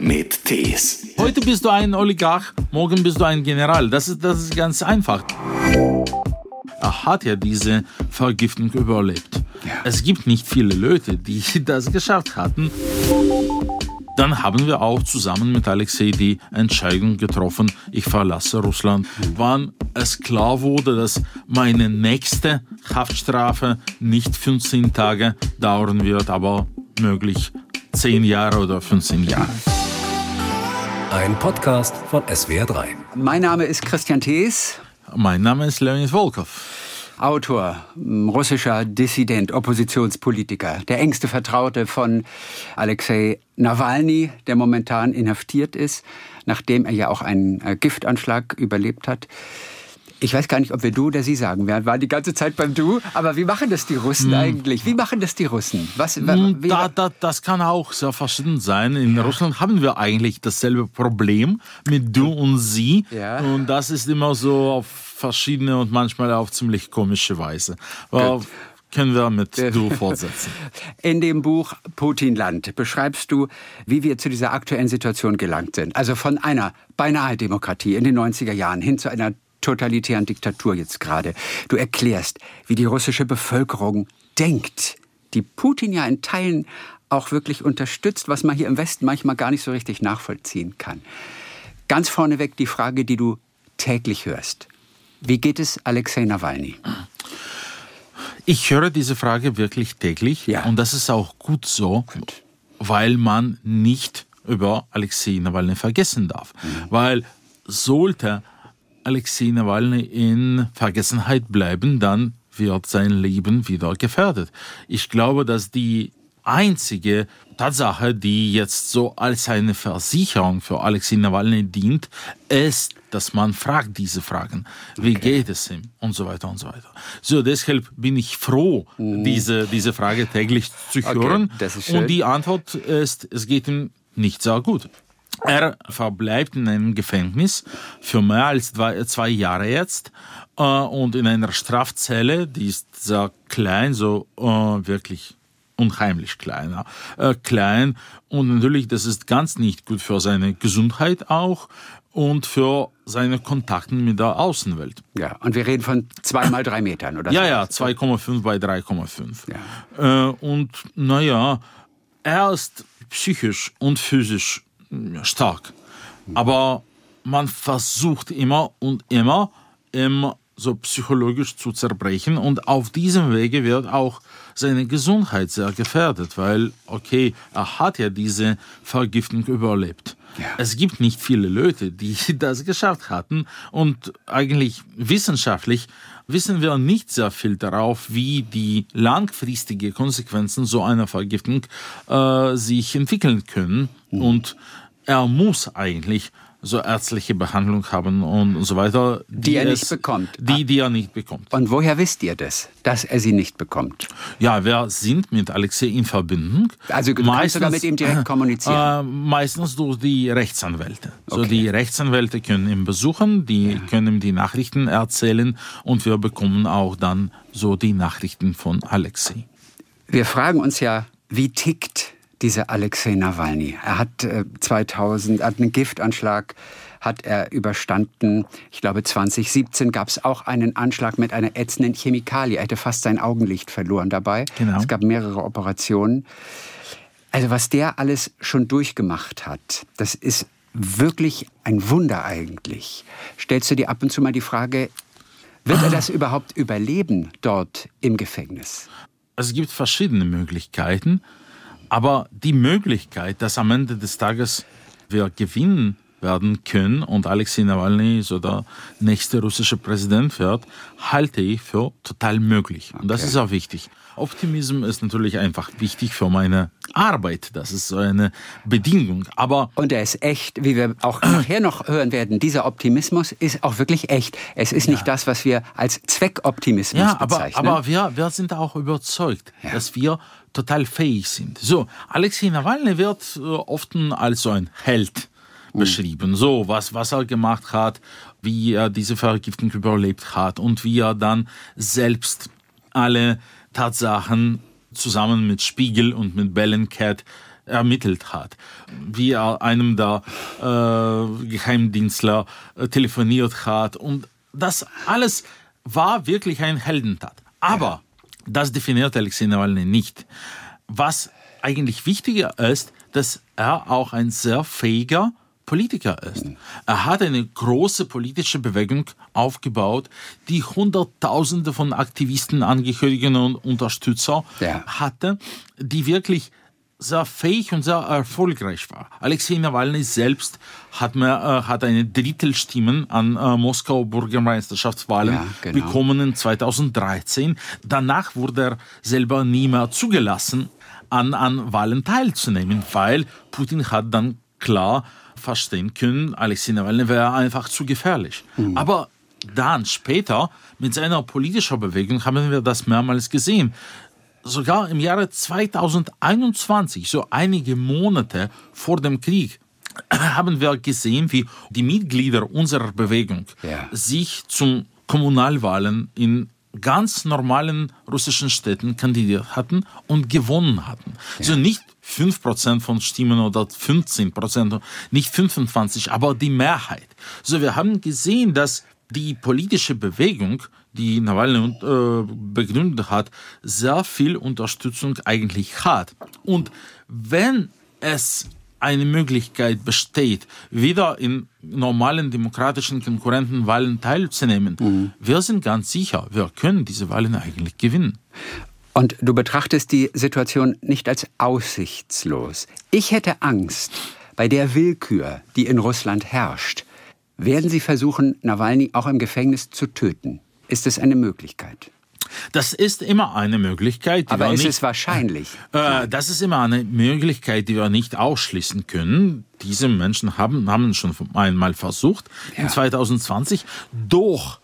mit Tees. Heute bist du ein Oligarch, morgen bist du ein General. Das ist, das ist ganz einfach. Er hat ja diese Vergiftung überlebt. Ja. Es gibt nicht viele Leute, die das geschafft hatten. Dann haben wir auch zusammen mit Alexei die Entscheidung getroffen, ich verlasse Russland. Wann es klar wurde, dass meine nächste Haftstrafe nicht 15 Tage dauern wird, aber möglich 10 Jahre oder 15 Jahre. Ein Podcast von SWR3. Mein Name ist Christian Thees, Mein Name ist Leonid Volkov. Autor, russischer Dissident, Oppositionspolitiker, der engste Vertraute von Alexei Nawalny, der momentan inhaftiert ist, nachdem er ja auch einen äh, Giftanschlag überlebt hat. Ich weiß gar nicht, ob wir du oder sie sagen. Wir waren die ganze Zeit beim Du. Aber wie machen das die Russen eigentlich? Wie machen das die Russen? Was, wa- Hm, Da, da, das kann auch sehr verschieden sein. In Russland haben wir eigentlich dasselbe Problem mit du und sie. Ja. Und das ist immer so auf verschiedene und manchmal auf ziemlich komische Weise. Aber können wir mit du fortsetzen. In dem Buch Putinland beschreibst du, wie wir zu dieser aktuellen Situation gelangt sind. Also von einer beinahe Demokratie in den 90er Jahren hin zu einer totalitären Diktatur jetzt gerade. Du erklärst, wie die russische Bevölkerung denkt, die Putin ja in Teilen auch wirklich unterstützt, was man hier im Westen manchmal gar nicht so richtig nachvollziehen kann. Ganz vorneweg die Frage, die du täglich hörst. Wie geht es Alexei Nawalny? Ich höre diese Frage wirklich täglich. Ja. Und das ist auch gut so, weil man nicht über Alexei Nawalny vergessen darf. Weil sollte Alexei Nawalny in Vergessenheit bleiben, dann wird sein Leben wieder gefährdet. Ich glaube, dass die einzige Tatsache, die jetzt so als eine Versicherung für Alexei Nawalny dient, ist, dass man fragt diese Fragen. Wie geht es ihm? Und so weiter und so weiter. So, deshalb bin ich froh, diese, diese Frage täglich zu hören. ist schön. Und die Antwort ist, es geht ihm nicht sehr gut. Er verbleibt in einem Gefängnis für mehr als zwei, zwei Jahre jetzt äh, und in einer Strafzelle, die ist sehr klein, so äh, wirklich unheimlich klein, äh, klein und natürlich, das ist ganz nicht gut für seine Gesundheit auch und für seine Kontakte mit der Außenwelt. Ja, und wir reden von zweimal drei Metern, oder? Ja, ja, 2,5 bei 3,5. Äh, und naja, er ist psychisch und physisch ja, stark. Aber man versucht immer und immer, ihm so psychologisch zu zerbrechen. Und auf diesem Wege wird auch seine Gesundheit sehr gefährdet, weil, okay, er hat ja diese Vergiftung überlebt. Ja. Es gibt nicht viele Leute, die das geschafft hatten. Und eigentlich wissenschaftlich wissen wir nicht sehr viel darauf, wie die langfristige Konsequenzen so einer Vergiftung äh, sich entwickeln können. Und er muss eigentlich so ärztliche Behandlung haben und so weiter. Die er nicht bekommt. Die, die er nicht bekommt. Und woher wisst ihr das, dass er sie nicht bekommt? Ja, wir sind mit Alexei in Verbindung. Also du kannst sogar mit ihm direkt kommunizieren. Äh, meistens durch die Rechtsanwälte. So Okay. die Rechtsanwälte können ihn besuchen, die können ihm die Nachrichten erzählen und wir bekommen auch dann so die Nachrichten von Alexei. Wir fragen uns ja, wie tickt dieser Alexei Nawalny? Er hat äh, 2000, hat einen Giftanschlag hat er überstanden. Ich glaube, 2017 gab es auch einen Anschlag mit einer ätzenden Chemikalie. Er hätte fast sein Augenlicht verloren dabei. Genau. Es gab mehrere Operationen. Also was der alles schon durchgemacht hat, das ist wirklich ein Wunder eigentlich. Stellst du dir ab und zu mal die Frage, wird er das überhaupt überleben dort im Gefängnis? Es gibt verschiedene Möglichkeiten, aber die Möglichkeit, dass am Ende des Tages wir gewinnen werden können und Alexei Nawalny so der nächste russische Präsident wird, halte ich für total möglich. Und das Okay. ist auch wichtig. Optimismus ist natürlich einfach wichtig für meine Arbeit. Das ist so eine Bedingung. Aber Und er ist echt, wie wir auch nachher noch hören werden. Dieser Optimismus ist auch wirklich echt. Es ist nicht das, was wir als Zweckoptimismus Ja, aber, bezeichnen. aber wir, wir sind auch überzeugt, Ja. dass wir total fähig sind. So, Alexei Nawalny wird äh, oft als so ein Held beschrieben. So, was, was er gemacht hat, wie er diese Vergiftung überlebt hat und wie er dann selbst alle Tatsachen zusammen mit Spiegel und mit Bellingcat ermittelt hat, wie er einem der äh, Geheimdienstler äh, telefoniert hat. Und das alles war wirklich ein Heldentat. Aber das definiert Alexei Nawalny nicht. Was eigentlich wichtiger ist, dass er auch ein sehr fähiger Politiker ist. Er hat eine große politische Bewegung aufgebaut, die Hunderttausende von Aktivisten, Angehörigen und Unterstützer Ja. hatte, die wirklich sehr fähig und sehr erfolgreich war. Alexei Nawalny selbst hat, mehr, äh, hat eine Drittel Stimmen an äh, Moskauer Bürgermeisterschaftswahlen Ja, genau. bekommen in 2013. Danach wurde er selber nie mehr zugelassen, an, an Wahlen teilzunehmen, weil Putin hat dann klar verstehen können, Alexei Nawalny wäre einfach zu gefährlich. Aber dann später mit seiner politischen Bewegung haben wir das mehrmals gesehen. Sogar im Jahre 2021, so einige Monate vor dem Krieg, haben wir gesehen, wie die Mitglieder unserer Bewegung Ja. sich zum Kommunalwahlen in ganz normalen russischen Städten kandidiert hatten und gewonnen hatten. Also nicht 5% von Stimmen oder 15%, nicht 25%, aber die Mehrheit. So, wir haben gesehen, dass die politische Bewegung, die Nawalny äh, begründet hat, sehr viel Unterstützung eigentlich hat. Und wenn es eine Möglichkeit besteht, wieder in normalen demokratischen Konkurrentenwahlen teilzunehmen, wir sind ganz sicher, wir können diese Wahlen eigentlich gewinnen. Und du betrachtest die Situation nicht als aussichtslos. Ich hätte Angst, bei der Willkür, die in Russland herrscht, werden sie versuchen, Nawalny auch im Gefängnis zu töten. Ist es eine Möglichkeit? Das ist immer eine Möglichkeit. Aber ist nicht, es wahrscheinlich? Äh, das ist immer eine Möglichkeit, die wir nicht ausschließen können. Diese Menschen haben, haben schon einmal versucht, Ja. in 2020. Doch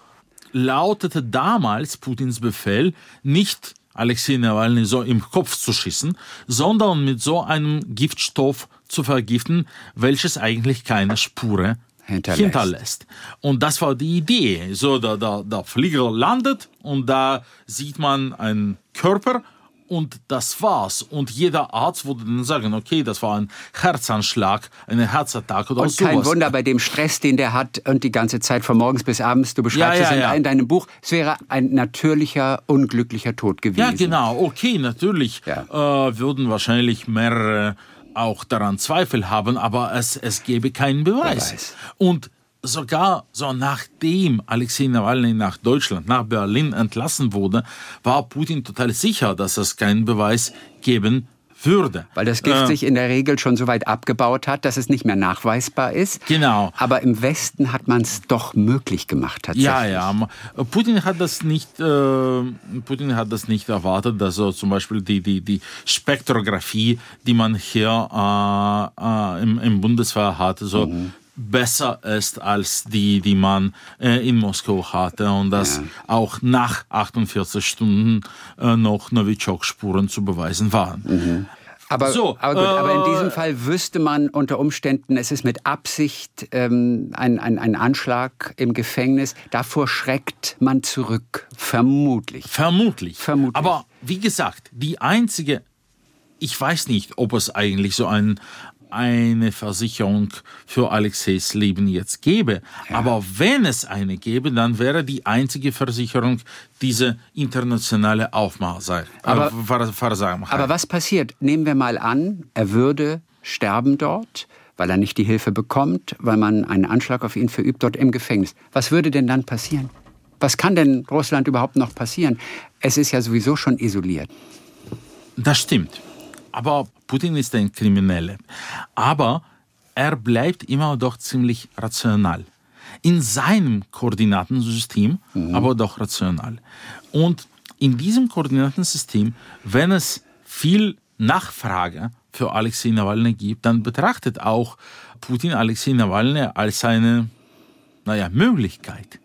lautete damals Putins Befehl nicht Alexei Nawalny so im Kopf zu schießen, sondern mit so einem Giftstoff zu vergiften, welches eigentlich keine Spure Hinterlässt. hinterlässt. Und das war die Idee. So, der, der, der Flieger landet und da sieht man einen Körper und das war's. Und jeder Arzt würde dann sagen, okay, das war ein Herzanschlag, eine Herzattacke oder Und sowas. kein Wunder bei dem Stress, den der hat und die ganze Zeit von morgens bis abends, du beschreibst Ja, ja, es in, ja. in deinem Buch, es wäre ein natürlicher, unglücklicher Tod gewesen. Ja, genau. Okay, natürlich äh, würden wahrscheinlich mehrere auch daran Zweifel haben, aber es, es gäbe keinen Beweis. Beweis. Und sogar so nachdem Alexei Nawalny nach Deutschland, nach Berlin entlassen wurde, war Putin total sicher, dass es keinen Beweis geben würde. Weil das Gift Äh, sich in der Regel schon so weit abgebaut hat, dass es nicht mehr nachweisbar ist. Genau. Aber im Westen hat man es doch möglich gemacht tatsächlich. Ja, ja. Putin hat das nicht, äh, Putin hat das nicht erwartet, dass so zum Beispiel die, die, die Spektrographie, die man hier äh, äh, im, im Bundeswehr hat, so besser ist als die, die man äh, in Moskau hatte und dass Ja. auch nach 48 Stunden äh, noch Novichok-Spuren zu beweisen waren. Aber, So, aber, gut, aber in äh, diesem Fall wüsste man unter Umständen, es ist mit Absicht ähm, ein, ein, ein Anschlag im Gefängnis. Davor schreckt man zurück, vermutlich. Vermutlich. Vermutlich. Aber wie gesagt, die einzige, ich weiß nicht, ob es eigentlich so ein, eine Versicherung für Alexeis Leben jetzt gäbe. Aber wenn es eine gäbe, dann wäre die einzige Versicherung diese internationale Aufmerksamkeit. Aber- äh. Aber was passiert? Nehmen wir mal an, er würde sterben dort, weil er nicht die Hilfe bekommt, weil man einen Anschlag auf ihn verübt dort im Gefängnis. Was würde denn dann passieren? Was kann denn Russland überhaupt noch passieren? Es ist ja sowieso schon isoliert. Das stimmt. Aber Putin ist ein Krimineller. Aber er bleibt immer doch ziemlich rational. In seinem Koordinatensystem, aber doch rational. Und in diesem Koordinatensystem, wenn es viel Nachfrage für Alexei Nawalny gibt, dann betrachtet auch Putin Alexei Nawalny als eine, naja, Möglichkeit.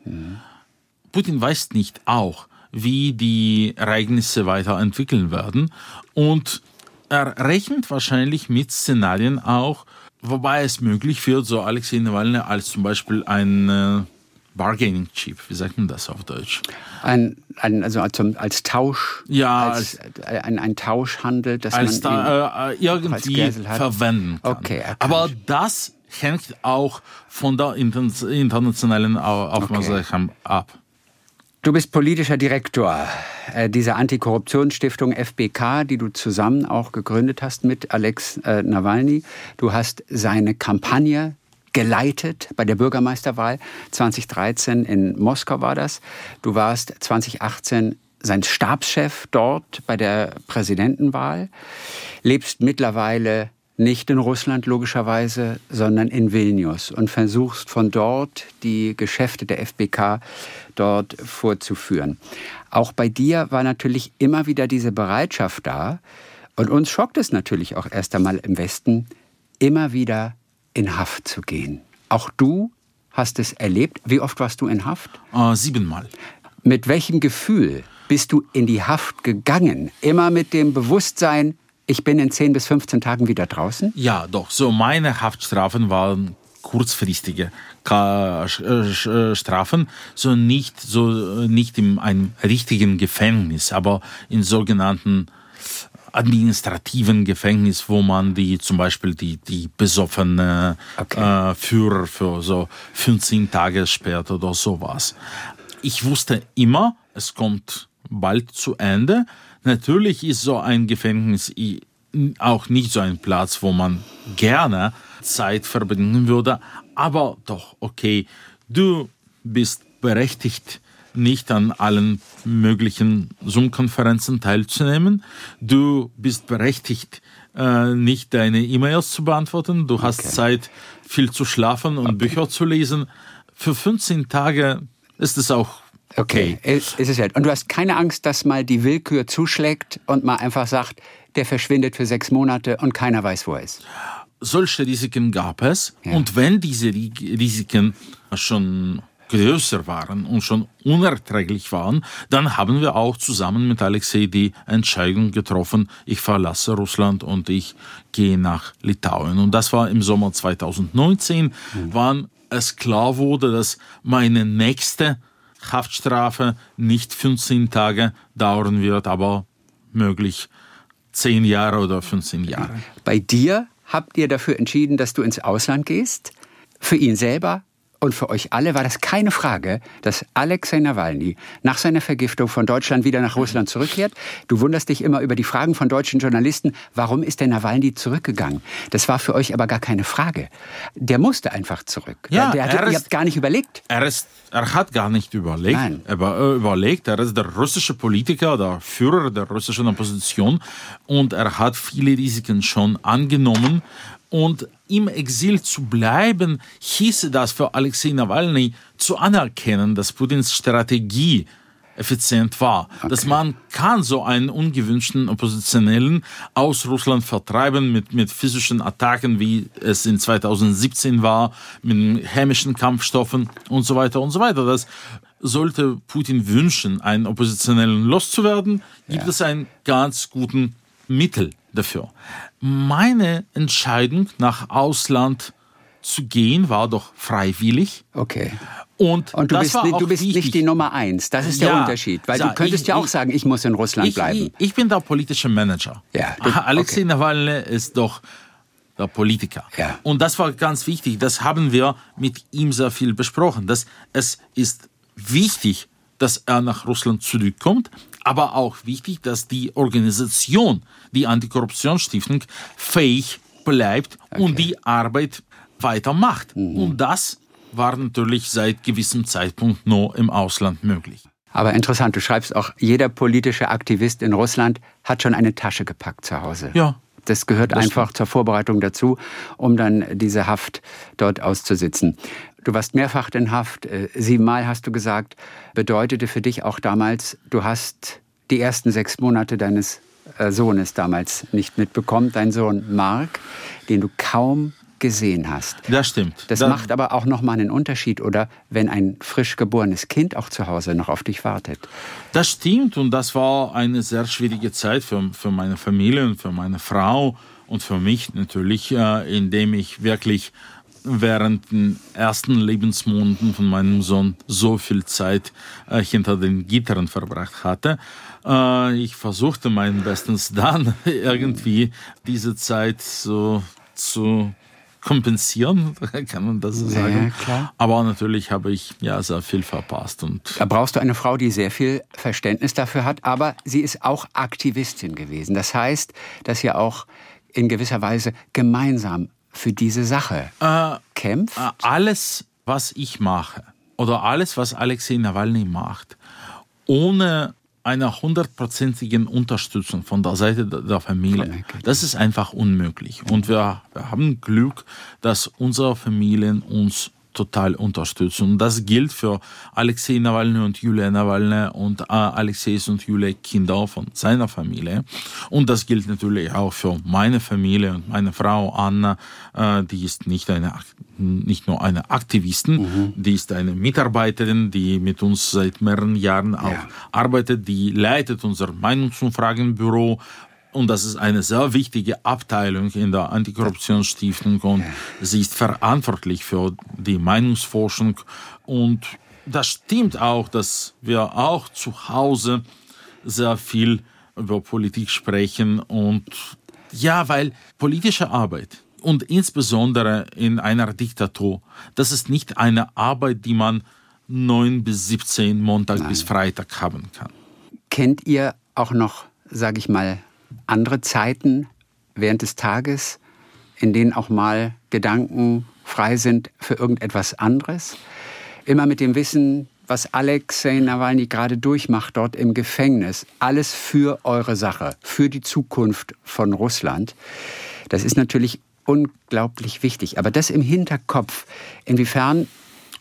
Putin weiß nicht auch, wie die Ereignisse weiterentwickeln werden. Und er rechnet wahrscheinlich mit Szenarien auch, wobei es möglich wird, so Alexei Nawalny als zum Beispiel ein, äh, Bargaining Chip, wie sagt man das auf Deutsch? Ein, ein, also als, als Tausch, ja, als, als ein, ein Tauschhandel, dass als man da, äh, irgendwie verwenden kann. Okay, Aber das hängt auch von der internationalen Aufmerksamkeit okay. ab. Du bist politischer Direktor äh, dieser Antikorruptionsstiftung FBK, die du zusammen auch gegründet hast mit Alex äh, Nawalny. Du hast seine Kampagne geleitet bei der Bürgermeisterwahl 2013 in Moskau war das. Du warst 2018 sein Stabschef dort bei der Präsidentenwahl, lebst mittlerweile nicht in Russland logischerweise, sondern in Vilnius und versuchst von dort die Geschäfte der FBK dort vorzuführen. Auch bei dir war natürlich immer wieder diese Bereitschaft da und uns schockt es natürlich auch erst einmal im Westen, immer wieder in Haft zu gehen. Auch du hast es erlebt. Wie oft warst du in Haft? Äh, siebenmal. Mit welchem Gefühl bist du in die Haft gegangen? Immer mit dem Bewusstsein, ich bin in 10 bis 15 Tagen wieder draußen? Ja, doch. So, meine Haftstrafen waren kurzfristige Strafen, so nicht, so nicht in einem richtigen Gefängnis, aber in sogenannten administrativen Gefängnis, wo man die zum Beispiel die, die besoffene okay. äh, Führer für so 15 Tage sperrt oder sowas. Ich wusste immer, es kommt bald zu Ende. Natürlich ist so ein Gefängnis auch nicht so ein Platz, wo man gerne Zeit verbringen würde, aber doch, okay, du bist berechtigt, nicht an allen möglichen Zoom-Konferenzen teilzunehmen. Du bist berechtigt, äh, nicht deine E-Mails zu beantworten. Du hast okay. Zeit, viel zu schlafen und okay. Bücher zu lesen. Für 15 Tage ist es auch Okay. okay. Ist, ist es ja. Und du hast keine Angst, dass mal die Willkür zuschlägt und mal einfach sagt, der verschwindet für sechs Monate und keiner weiß, wo er ist. Solche Risiken gab es. Ja. Und wenn diese Risiken schon größer waren und schon unerträglich waren, dann haben wir auch zusammen mit Alexei die Entscheidung getroffen, ich verlasse Russland und ich gehe nach Litauen. Und das war im Sommer 2019, mhm. wann es klar wurde, dass meine nächste Haftstrafe nicht 15 Tage dauern wird, aber möglich 10 Jahre oder 15 Jahre. Bei dir habt ihr dafür entschieden, dass du ins Ausland gehst? Für ihn selber? Und für euch alle war das keine Frage, dass Alexei Nawalny nach seiner Vergiftung von Deutschland wieder nach Russland zurückkehrt. Du wunderst dich immer über die Fragen von deutschen Journalisten, warum ist der Nawalny zurückgegangen? Das war für euch aber gar keine Frage. Der musste einfach zurück. Ja, der, der, ihr habt gar nicht überlegt. Er, ist, er hat gar nicht überlegt. Nein. Er äh, überlegt, er ist der russische Politiker, der Führer der russischen Opposition und er hat viele Risiken schon angenommen und im Exil zu bleiben, hieße das für Alexei Nawalny zu anerkennen, dass Putins Strategie effizient war. Okay. Dass man kann so einen ungewünschten Oppositionellen aus Russland vertreiben mit, mit physischen Attacken, wie es in 2017 war, mit chemischen Kampfstoffen und so weiter und so weiter. Das sollte Putin wünschen, einen Oppositionellen loszuwerden, gibt ja. es einen ganz guten Mittel dafür. Meine Entscheidung nach Ausland zu gehen war doch freiwillig. Okay. Und, und du bist, du bist nicht die Nummer eins. Das ist der ja, Unterschied. Weil du könntest ich, ja auch ich, sagen, ich muss in Russland ich, bleiben. Ich, bin der politische Manager. Ja, du, Alexei okay. Nawalny ist doch der Politiker. Ja. Und das war ganz wichtig. Das haben wir mit ihm sehr viel besprochen. Dass es ist wichtig, dass er nach Russland zurückkommt, aber auch wichtig, dass die Organisation, die Antikorruptionsstiftung, fähig bleibt okay. und die Arbeit weitermacht. Mhm. Und das war natürlich seit gewissem Zeitpunkt nur im Ausland möglich. Aber interessant, du schreibst auch, jeder politische Aktivist in Russland hat schon eine Tasche gepackt zu Hause. Ja. Das gehört das einfach stimmt. zur Vorbereitung dazu, um dann diese Haft dort auszusitzen. Du warst mehrfach in Haft, äh, siebenmal hast du gesagt, bedeutete für dich auch damals, du hast die ersten sechs Monate deines äh, Sohnes damals nicht mitbekommen, dein Sohn Mark, den du kaum gesehen hast. Das stimmt. Das, das macht aber auch nochmal einen Unterschied, oder wenn ein frisch geborenes Kind auch zu Hause noch auf dich wartet. Das stimmt und das war eine sehr schwierige Zeit für, für meine Familie und für meine Frau und für mich natürlich, äh, indem ich wirklich während den ersten Lebensmonaten von meinem Sohn so viel Zeit äh, hinter den Gittern verbracht hatte. Äh, ich versuchte mein Bestens dann irgendwie diese Zeit so zu kompensieren, kann man das so sagen. Ja. Aber natürlich habe ich ja sehr viel verpasst. Und da brauchst du eine Frau, die sehr viel Verständnis dafür hat, aber sie ist auch Aktivistin gewesen. Das heißt, dass ihr auch in gewisser Weise gemeinsam für diese Sache äh, kämpft? Äh, alles, was ich mache oder alles, was Alexei Nawalny macht, ohne einer hundertprozentigen Unterstützung von der Seite der Familie, das ist einfach unmöglich. Und wir, wir haben Glück, dass unsere Familien uns total unterstützen. Und das gilt für Alexei Nawalny und Julia Nawalny und äh, Alexeis und Julia Kinder von seiner Familie. Und das gilt natürlich auch für meine Familie und meine Frau Anna, äh, die ist nicht eine nicht nur eine Aktivistin, mhm. die ist eine Mitarbeiterin, die mit uns seit mehreren Jahren auch ja. arbeitet, die leitet unser Meinungsumfragenbüro und das ist eine sehr wichtige Abteilung in der Antikorruptionsstiftung und sie ist verantwortlich für die Meinungsforschung. Und das stimmt auch, dass wir auch zu Hause sehr viel über Politik sprechen und ja, weil politische Arbeit und insbesondere in einer Diktatur, das ist nicht eine Arbeit, die man 9 bis 17 Montag Nein. bis Freitag haben kann. Kennt ihr auch noch, sage ich mal, andere Zeiten während des Tages, in denen auch mal Gedanken frei sind für irgendetwas anderes. Immer mit dem Wissen, was Alexei Nawalny gerade durchmacht dort im Gefängnis. Alles für eure Sache, für die Zukunft von Russland. Das ist natürlich unglaublich wichtig. Aber das im Hinterkopf, inwiefern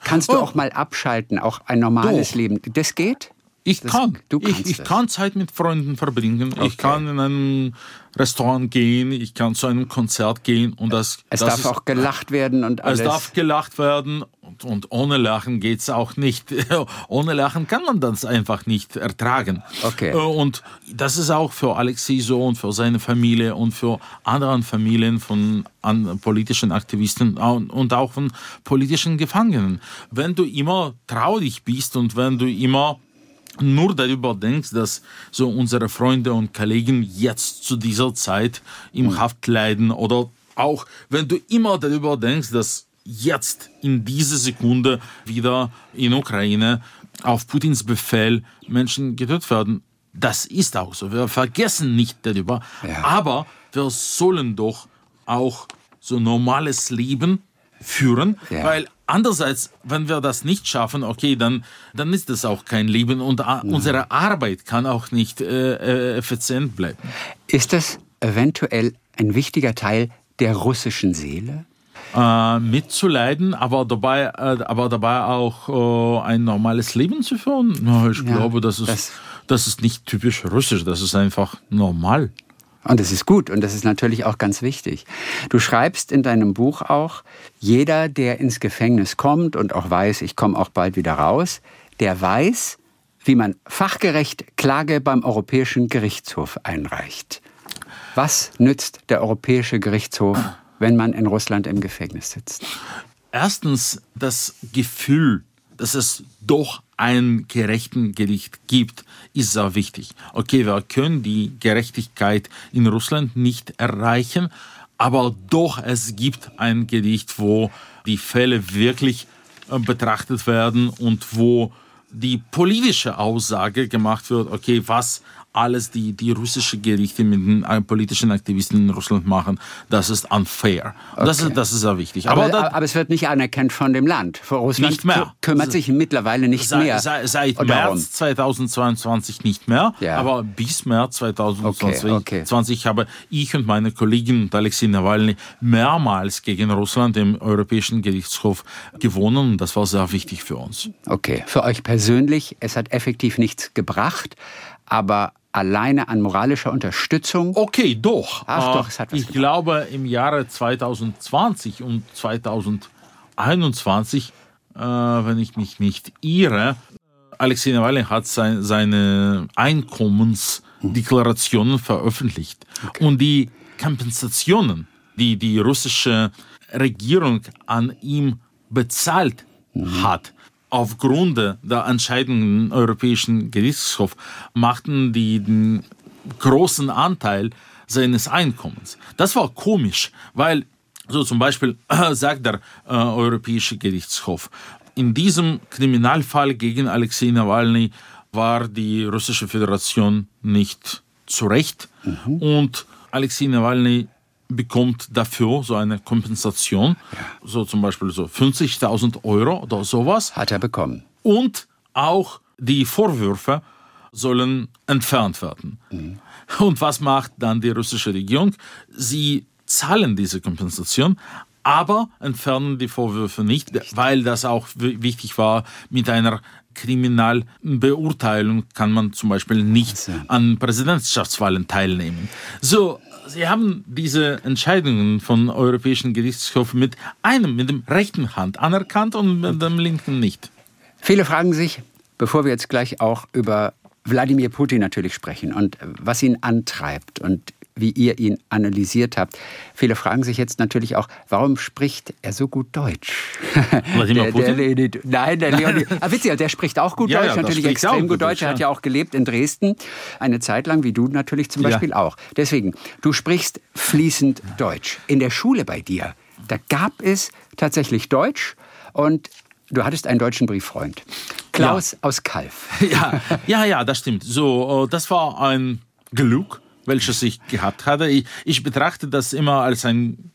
kannst du oh. auch mal abschalten, auch ein normales Doch. Leben? Das geht? Ich das, kann. ich, ich kann Zeit mit Freunden verbringen. Okay. Ich kann in ein Restaurant gehen. Ich kann zu einem Konzert gehen. Und das, es das darf ist, auch gelacht werden und alles. Es darf gelacht werden. Und, und ohne Lachen geht es auch nicht. ohne Lachen kann man das einfach nicht ertragen. Okay. Äh, und das ist auch für Alexei so und für seine Familie und für andere Familien von an politischen Aktivisten und auch von politischen Gefangenen. Wenn du immer traurig bist und wenn du immer nur darüber denkst, dass so unsere Freunde und Kollegen jetzt zu dieser Zeit im mhm. Haft leiden oder auch wenn du immer darüber denkst, dass jetzt in dieser Sekunde wieder in Ukraine auf Putins Befehl Menschen getötet werden. Das ist auch so. Wir vergessen nicht darüber. Ja. Aber wir sollen doch auch so normales Leben führen, ja. weil Andererseits, wenn wir das nicht schaffen, okay, dann, dann ist das auch kein Leben und ja. unsere Arbeit kann auch nicht äh, äh, effizient bleiben. Ist das eventuell ein wichtiger Teil der russischen Seele? Äh, mitzuleiden, aber dabei, äh, aber dabei auch äh, ein normales Leben zu führen. ich ja, glaube, das ist, das, das ist nicht typisch russisch, das ist einfach normal. Und das ist gut und das ist natürlich auch ganz wichtig. Du schreibst in deinem Buch auch, jeder, der ins Gefängnis kommt und auch weiß, ich komme auch bald wieder raus, der weiß, wie man fachgerecht Klage beim Europäischen Gerichtshof einreicht. Was nützt der Europäische Gerichtshof, wenn man in Russland im Gefängnis sitzt? Erstens das Gefühl, dass es doch einen gerechten Gericht gibt, ist sehr wichtig. Okay, wir können die Gerechtigkeit in Russland nicht erreichen, aber doch es gibt ein Gericht, wo die Fälle wirklich äh, betrachtet werden und wo die politische Aussage gemacht wird, okay, was alles die, die russische Gerichte mit den äh, politischen Aktivisten in Russland machen, das ist unfair. Okay. Das, ist, das ist sehr wichtig. Aber, aber, aber, es wird nicht anerkannt von dem Land. Für Russland nicht mehr. kümmert sich mittlerweile nicht seit, mehr. Seit, seit März 2022 nicht mehr, ja. aber bis März 2020 okay, okay. habe ich und meine Kollegin Alexei Nawalny mehrmals gegen Russland im Europäischen Gerichtshof gewonnen das war sehr wichtig für uns. Okay, für euch persönlich, es hat effektiv nichts gebracht, aber alleine an moralischer Unterstützung? Okay, doch. Ach, doch, es hat was Ich gemacht. glaube, im Jahre 2020 und 2021, äh, wenn ich mich nicht irre, Alexei Nawalny hat sein, seine Einkommensdeklarationen veröffentlicht. Okay. Und die Kompensationen die die russische Regierung an ihm bezahlt mhm. hat, aufgrund der Entscheidungen Europäischen Gerichtshof, machten die den großen Anteil seines Einkommens. Das war komisch, weil so zum Beispiel äh, sagt der äh, Europäische Gerichtshof, in diesem Kriminalfall gegen Alexei Nawalny war die russische Föderation nicht zu Recht mhm. und Alexei Nawalny bekommt dafür so eine Kompensation, ja. so zum Beispiel so 50.000 Euro oder sowas. Hat er bekommen. Und auch die Vorwürfe sollen entfernt werden. Mhm. Und was macht dann die russische Regierung? Sie zahlen diese Kompensation, aber entfernen die Vorwürfe nicht, weil das auch wichtig war mit einer Kriminalbeurteilung kann man zum Beispiel nicht an Präsidentschaftswahlen teilnehmen. So, Sie haben diese Entscheidungen von Europäischen Gerichtshof mit einem, mit dem rechten Hand anerkannt und mit dem linken nicht. Viele fragen sich, bevor wir jetzt gleich auch über Wladimir Putin natürlich sprechen und was ihn antreibt und wie ihr ihn analysiert habt. Viele fragen sich jetzt natürlich auch, warum spricht er so gut Deutsch? Der, der, der, nein, der Leonid. Ah, witzig, der spricht auch gut ja, Deutsch, ja, natürlich extrem gut Deutsch. Er hat ja auch gelebt in Dresden, eine Zeit lang, wie du natürlich zum Beispiel ja. auch. Deswegen, du sprichst fließend Deutsch. In der Schule bei dir, da gab es tatsächlich Deutsch und Du hattest einen deutschen Brieffreund. Klaus ja. aus Kalf. Ja, ja, ja, das stimmt. So, äh, das war ein Glück welches ich gehabt hatte. Ich, ich betrachte das immer als ein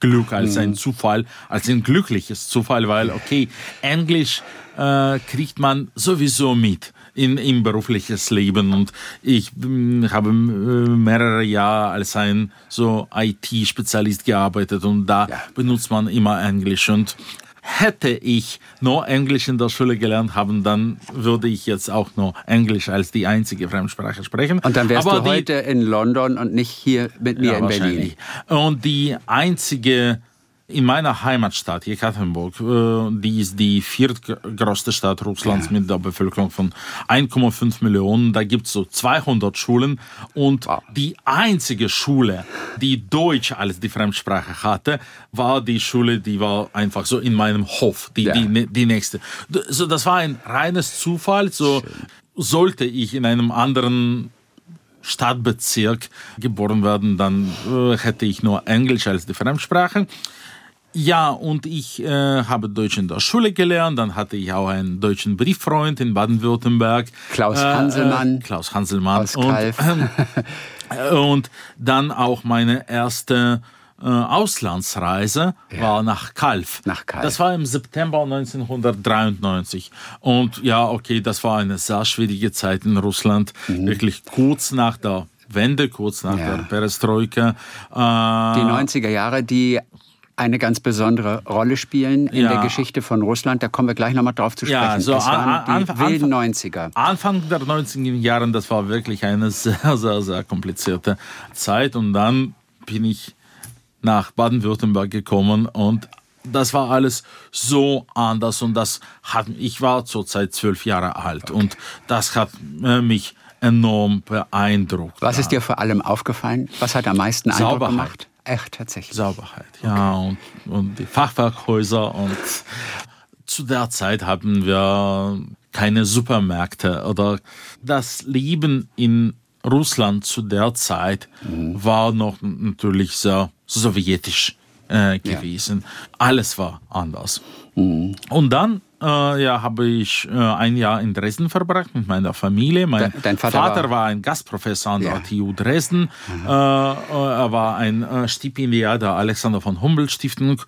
Glück, als ein mhm. Zufall, als ein glückliches Zufall, weil, okay, Englisch äh, kriegt man sowieso mit in, im berufliches Leben und ich äh, habe äh, mehrere Jahre als ein so IT-Spezialist gearbeitet und da ja. benutzt man immer Englisch und hätte ich nur Englisch in der Schule gelernt haben, dann würde ich jetzt auch nur Englisch als die einzige Fremdsprache sprechen. Und dann wärst Aber du heute in London und nicht hier mit mir ja, in Berlin. Und die einzige in meiner Heimatstadt Jekaterinburg, äh, die ist die viertgrößte Stadt Russlands ja. mit der Bevölkerung von 1,5 Millionen. Da gibt es so 200 Schulen und wow. die einzige Schule, die Deutsch als die Fremdsprache hatte, war die Schule, die war einfach so in meinem Hof, die, ja. die, die nächste. So, das war ein reines Zufall. So Schön. sollte ich in einem anderen Stadtbezirk geboren werden, dann äh, hätte ich nur Englisch als die Fremdsprache. Ja, und ich äh, habe Deutsch in der Schule gelernt. Dann hatte ich auch einen deutschen Brieffreund in Baden-Württemberg. Klaus äh, Hanselmann. Äh, Klaus Hanselmann. Aus Kalf. Und, äh, und dann auch meine erste äh, Auslandsreise ja. war nach Kalf. Nach Kalf. Das war im September 1993. Und ja, okay, das war eine sehr schwierige Zeit in Russland. Mhm. Wirklich kurz nach der Wende, kurz nach ja. der Perestroika. Äh, die 90er Jahre, die eine ganz besondere Rolle spielen in ja. der Geschichte von Russland. Da kommen wir gleich nochmal drauf zu sprechen. Ja, so es waren die wilden 90er. Anfang der 90er Jahre, das war wirklich eine sehr, sehr, sehr komplizierte Zeit. Und dann bin ich nach Baden-Württemberg gekommen und das war alles so anders und das hat ich war zurzeit zwölf Jahre alt okay. und das hat äh, mich enorm beeindruckt. Was ist dir vor allem aufgefallen? Was hat am meisten Eindruck Sauberheit. gemacht? Echt, tatsächlich. Sauberheit, ja. Okay. Und, und die Fachwerkhäuser. Und zu der Zeit hatten wir keine Supermärkte oder das Leben in Russland zu der Zeit mhm. war noch natürlich sehr sowjetisch äh, gewesen. Ja. Alles war anders. Mhm. Und dann äh, ja, habe ich äh, ein Jahr in Dresden verbracht mit meiner Familie. Mein Dein Vater, Vater war, ein Gastprofessor an ja. der TU Dresden. Mhm. Äh, er war ein äh, Stipendiat der Alexander von Humboldt Stiftung.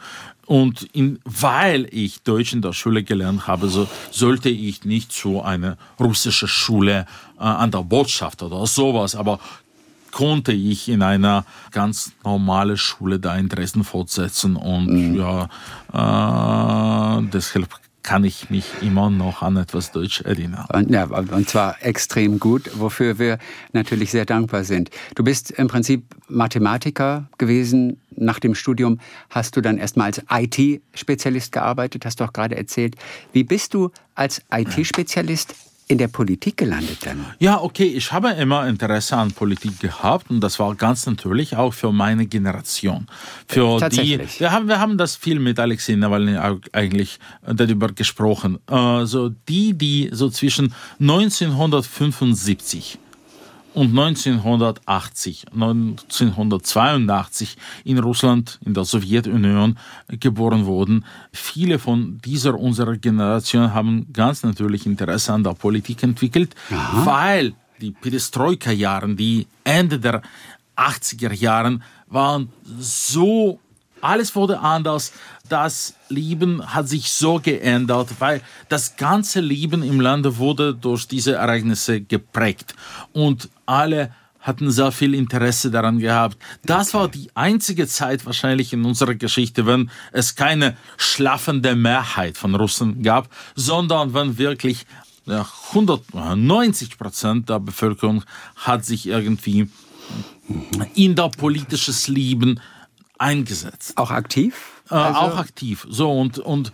Und in, weil ich Deutsch in der Schule gelernt habe, so sollte ich nicht zu einer russischen Schule äh, an der Botschaft oder sowas, aber konnte ich in einer ganz normalen Schule da in Dresden fortsetzen und mhm. ja, äh, deshalb kann ich mich immer noch an etwas Deutsch erinnern. Und, ja, und zwar extrem gut, wofür wir natürlich sehr dankbar sind. Du bist im Prinzip Mathematiker gewesen. Nach dem Studium hast du dann erstmal als IT-Spezialist gearbeitet, hast du auch gerade erzählt. Wie bist du als IT-Spezialist in der Politik gelandet dann? Ja, okay, ich habe immer Interesse an Politik gehabt und das war ganz natürlich auch für meine Generation. Für die, wir haben, wir haben das viel mit Alexei Nawalny eigentlich darüber gesprochen. Also die, die so zwischen 1975 und 1980, 1982 in Russland, in der Sowjetunion geboren wurden. Viele von dieser unserer Generation haben ganz natürlich Interesse an der Politik entwickelt, Aha. weil die Perestroika-Jahren, die Ende der 80er Jahren waren so alles wurde anders. Das Leben hat sich so geändert, weil das ganze Leben im Lande wurde durch diese Ereignisse geprägt. Und alle hatten sehr viel Interesse daran gehabt. Das war die einzige Zeit wahrscheinlich in unserer Geschichte, wenn es keine schlafende Mehrheit von Russen gab, sondern wenn wirklich 190 Prozent der Bevölkerung hat sich irgendwie in der politisches Leben eingesetzt. Auch aktiv? Äh, also auch aktiv. So und, und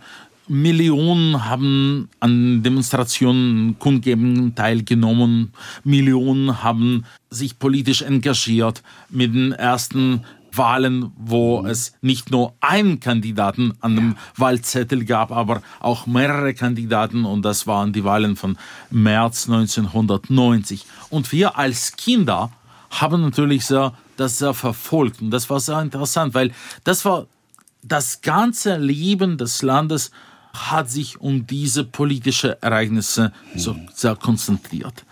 Millionen haben an Demonstrationen, Kundgebungen teilgenommen. Millionen haben sich politisch engagiert mit den ersten Wahlen, wo es nicht nur einen Kandidaten an dem ja. Wahlzettel gab, aber auch mehrere Kandidaten und das waren die Wahlen von März 1990. Und wir als Kinder haben natürlich sehr das sehr verfolgt. Und das war sehr interessant, weil das war das ganze Leben des Landes hat sich um diese politischen Ereignisse so sehr konzentriert.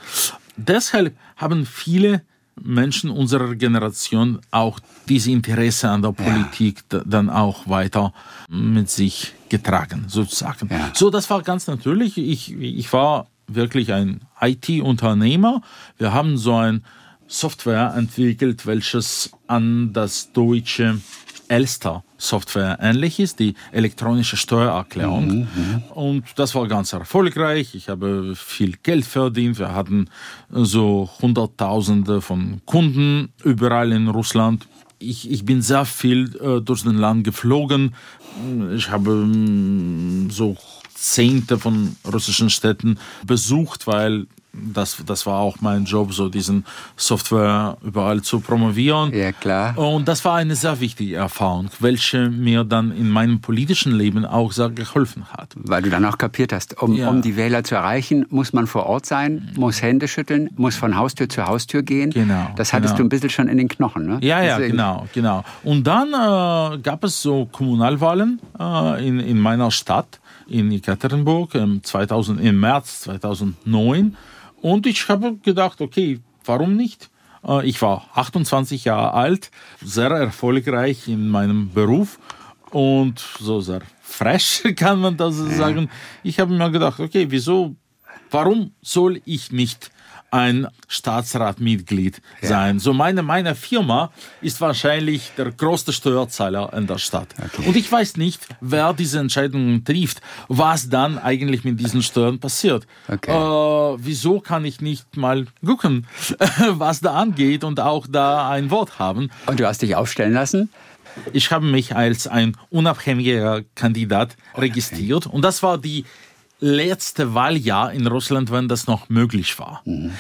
Deshalb haben viele Menschen unserer Generation auch diese Interesse an der Politik ja. dann auch weiter mit sich getragen, sozusagen. Ja. So, das war ganz natürlich. Ich, ich war wirklich ein IT-Unternehmer. Wir haben so ein Software entwickelt, welches an das deutsche Elster Software ähnlich ist, die elektronische Steuererklärung. Mhm, mhm, und das war ganz erfolgreich. Ich habe viel Geld verdient. Wir hatten so Hunderttausende von Kunden überall in Russland. Ich, ich bin sehr viel äh, durch den Land geflogen. Ich habe mm, so Zehnte von russischen Städten besucht, weil das, das war auch mein Job, so diesen Software überall zu promovieren. Ja, klar. Und das war eine sehr wichtige Erfahrung, welche mir dann in meinem politischen Leben auch sehr geholfen hat. Weil du dann auch kapiert hast, um, ja. um die Wähler zu erreichen, muss man vor Ort sein, muss Hände schütteln, muss von Haustür zu Haustür gehen. Genau. Das hattest genau. du ein bisschen schon in den Knochen, ne? Ja, ja, Deswegen. genau, genau. Und dann äh, gab es so Kommunalwahlen äh, in, in meiner Stadt in Ekaterinburg im, 2000, im März 2009. Und ich habe gedacht, okay, warum nicht? Äh, ich war 28 Jahre alt, sehr erfolgreich in meinem Beruf und so sehr fresh, kann man das sagen. Ich habe mir gedacht, okay, wieso, warum soll ich nicht ein Staatsratmitglied sein. Ja. So meine, meine Firma ist wahrscheinlich der größte Steuerzahler in der Stadt. Okay. Und ich weiß nicht, wer diese Entscheidungen trifft, was dann eigentlich mit diesen Steuern passiert. Okay. Äh, wieso kann ich nicht mal gucken, was da angeht und auch da ein Wort haben? Und du hast dich aufstellen lassen? Ich habe mich als ein unabhängiger Kandidat registriert und das war die letzte Wahljahr in Russland, wenn das noch möglich war. Mhm.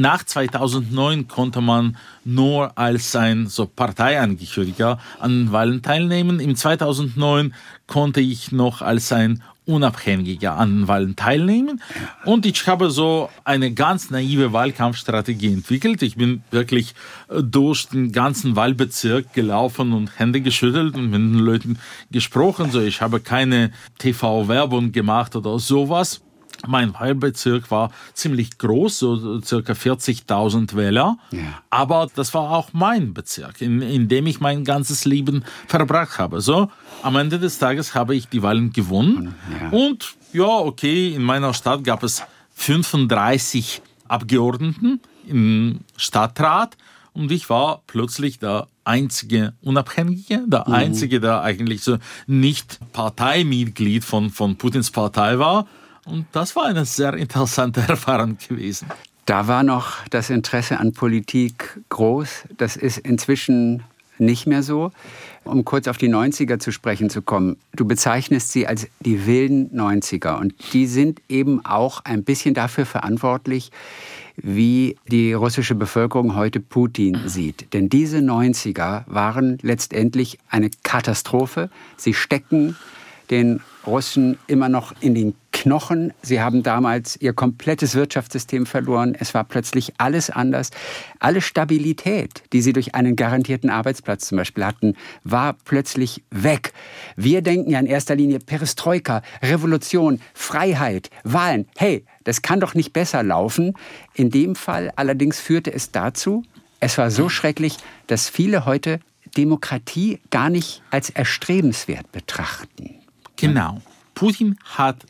Nach 2009 konnte man nur als ein so Parteiangehöriger an Wahlen teilnehmen. Im 2009 konnte ich noch als ein Unabhängiger an Wahlen teilnehmen. Und ich habe so eine ganz naive Wahlkampfstrategie entwickelt. Ich bin wirklich äh, durch den ganzen Wahlbezirk gelaufen und Hände geschüttelt und mit den Leuten gesprochen. So, ich habe keine TV-Werbung gemacht oder sowas. Mein Wahlbezirk war ziemlich groß, so circa 40.000 Wähler. Ja. Aber das war auch mein Bezirk, in, in dem ich mein ganzes Leben verbracht habe. So, am Ende des Tages habe ich die Wahlen gewonnen. Ja. Und ja, okay, in meiner Stadt gab es 35 Abgeordneten im Stadtrat. Und ich war plötzlich der einzige Unabhängige, der mhm. einzige, der eigentlich so nicht Parteimitglied von, von Putins Partei war. Und das war eine sehr interessante Erfahrung gewesen. Da war noch das Interesse an Politik groß. Das ist inzwischen nicht mehr so. Um kurz auf die 90er zu sprechen zu kommen, du bezeichnest sie als die wilden 90er und die sind eben auch ein bisschen dafür verantwortlich, wie die russische Bevölkerung heute Putin sieht. Denn diese 90er waren letztendlich eine Katastrophe. Sie stecken den Russen immer noch in den Knochen. Sie haben damals ihr komplettes Wirtschaftssystem verloren. Es war plötzlich alles anders. Alle Stabilität, die sie durch einen garantierten Arbeitsplatz zum Beispiel hatten, war plötzlich weg. Wir denken ja in erster Linie Perestroika, Revolution, Freiheit, Wahlen. Hey, das kann doch nicht besser laufen. In dem Fall allerdings führte es dazu, es war so schrecklich, dass viele heute Demokratie gar nicht als erstrebenswert betrachten. Genau. Putin hat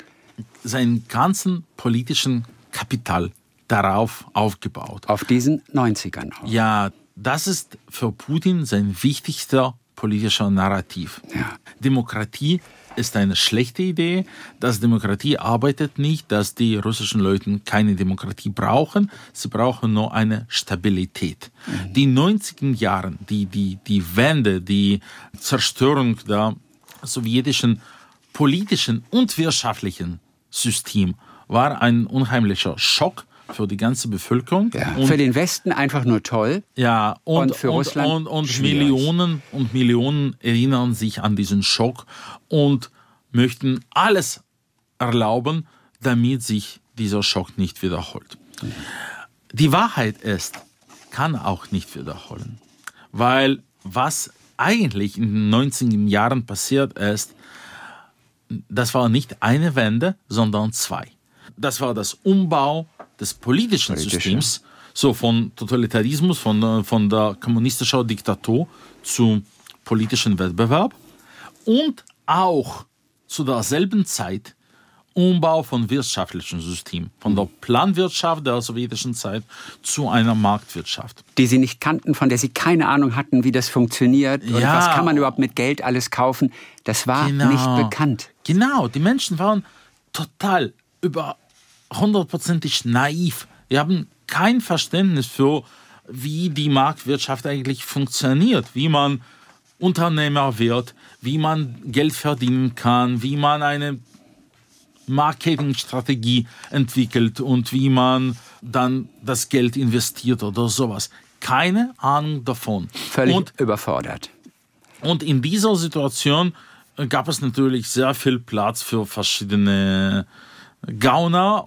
seinen ganzen politischen Kapital darauf aufgebaut. Auf diesen 90ern auch. Ja, das ist für Putin sein wichtigster politischer Narrativ. Ja. Demokratie ist eine schlechte Idee, dass Demokratie arbeitet nicht, dass die russischen Leute keine Demokratie brauchen, sie brauchen nur eine Stabilität. Mhm. Die 90er Jahre, die, die, die Wende, die Zerstörung der sowjetischen politischen und wirtschaftlichen System war ein unheimlicher Schock für die ganze Bevölkerung. Ja, für den Westen einfach nur toll. Ja, und, und für und, Russland. Und, und Millionen und Millionen erinnern sich an diesen Schock und möchten alles erlauben, damit sich dieser Schock nicht wiederholt. Die Wahrheit ist, kann auch nicht wiederholen. Weil was eigentlich in den 90er Jahren passiert ist, das war nicht eine Wende, sondern zwei. Das war das Umbau des politischen Politische. Systems, so von Totalitarismus, von, von der kommunistischen Diktatur zu politischen Wettbewerb und auch zu derselben Zeit Umbau von wirtschaftlichen Systemen, von der Planwirtschaft der sowjetischen Zeit zu einer Marktwirtschaft. Die sie nicht kannten, von der sie keine Ahnung hatten, wie das funktioniert ja. und was kann man überhaupt mit Geld alles kaufen. Das war genau. nicht bekannt. Genau, die Menschen waren total über hundertprozentig naiv. Wir haben kein Verständnis für, wie die Marktwirtschaft eigentlich funktioniert, wie man Unternehmer wird, wie man Geld verdienen kann, wie man eine Marketingstrategie entwickelt und wie man dann das Geld investiert oder sowas. Keine Ahnung davon. Völlig und, überfordert. Und in dieser Situation gab es natürlich sehr viel Platz für verschiedene Gauner.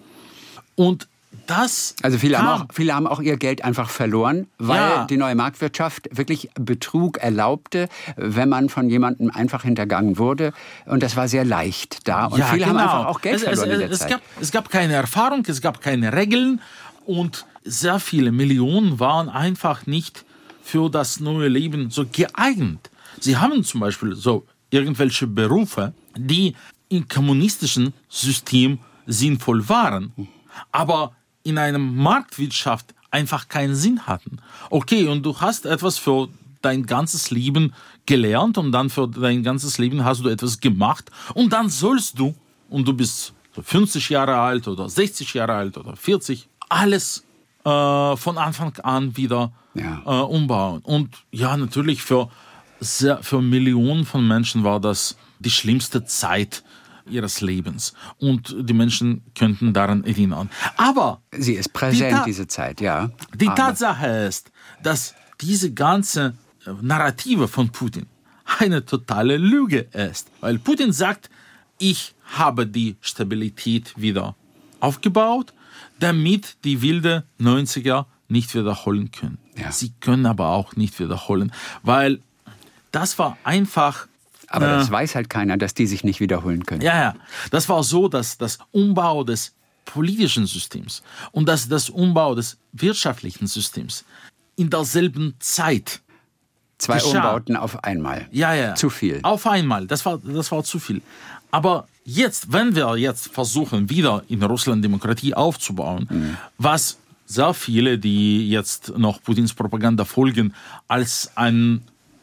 Und das. Also viele haben, auch, viele haben auch ihr Geld einfach verloren, weil ja. die neue Marktwirtschaft wirklich Betrug erlaubte, wenn man von jemandem einfach hintergangen wurde. Und das war sehr leicht da. Und ja, viele genau. haben einfach auch Geld es, verloren es, in der es Zeit. Gab, es gab keine Erfahrung, es gab keine Regeln und sehr viele Millionen waren einfach nicht für das neue Leben so geeignet. Sie haben zum Beispiel so irgendwelche Berufe, die im kommunistischen System sinnvoll waren. Aber in einer Marktwirtschaft einfach keinen Sinn hatten. Okay, und du hast etwas für dein ganzes Leben gelernt und dann für dein ganzes Leben hast du etwas gemacht und dann sollst du, und du bist 50 Jahre alt oder 60 Jahre alt oder 40, alles äh, von Anfang an wieder ja. äh, umbauen. Und ja, natürlich für, sehr, für Millionen von Menschen war das die schlimmste Zeit ihres Lebens. Und die Menschen könnten daran erinnern. Aber. Sie ist präsent, die diese Zeit, ja. Die Aber. Tatsache ist, dass diese ganze Narrative von Putin eine totale Lüge ist. Weil Putin sagt, ich habe die Stabilität wieder aufgebaut, damit die wilde 90er nicht wiederholen können. Ja. Sie können aber auch nicht wiederholen, weil das war einfach aber ja. das weiß halt keiner, dass die sich nicht wiederholen können. Ja, ja. Das war so, dass das Umbau des politischen Systems und das, das Umbau des wirtschaftlichen Systems in derselben Zeit. Zwei geschah. Umbauten auf einmal. Ja, ja. Zu viel. Auf einmal. Das war, das war zu viel. Aber jetzt, wenn wir jetzt versuchen, wieder in Russland Demokratie aufzubauen, mhm. was sehr viele, die jetzt noch Putins Propaganda folgen, als eine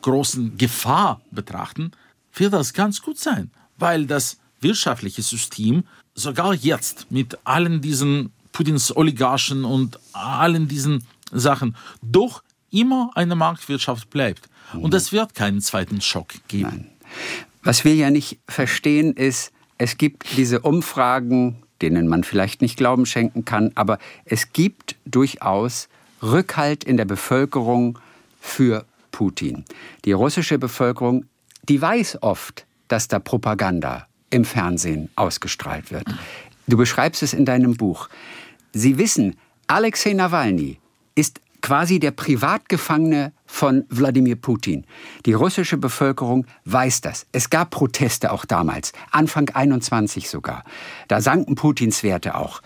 große Gefahr betrachten, wird das ganz gut sein, weil das wirtschaftliche System sogar jetzt mit allen diesen Putins Oligarchen und allen diesen Sachen doch immer eine Marktwirtschaft bleibt. Und es wird keinen zweiten Schock geben. Nein. Was wir ja nicht verstehen ist, es gibt diese Umfragen, denen man vielleicht nicht Glauben schenken kann, aber es gibt durchaus Rückhalt in der Bevölkerung für Putin. Die russische Bevölkerung, die weiß oft, dass da Propaganda im Fernsehen ausgestrahlt wird. Du beschreibst es in deinem Buch. Sie wissen, Alexei Nawalny ist quasi der Privatgefangene von Wladimir Putin. Die russische Bevölkerung weiß das. Es gab Proteste auch damals, Anfang 21 sogar. Da sanken Putins Werte auch.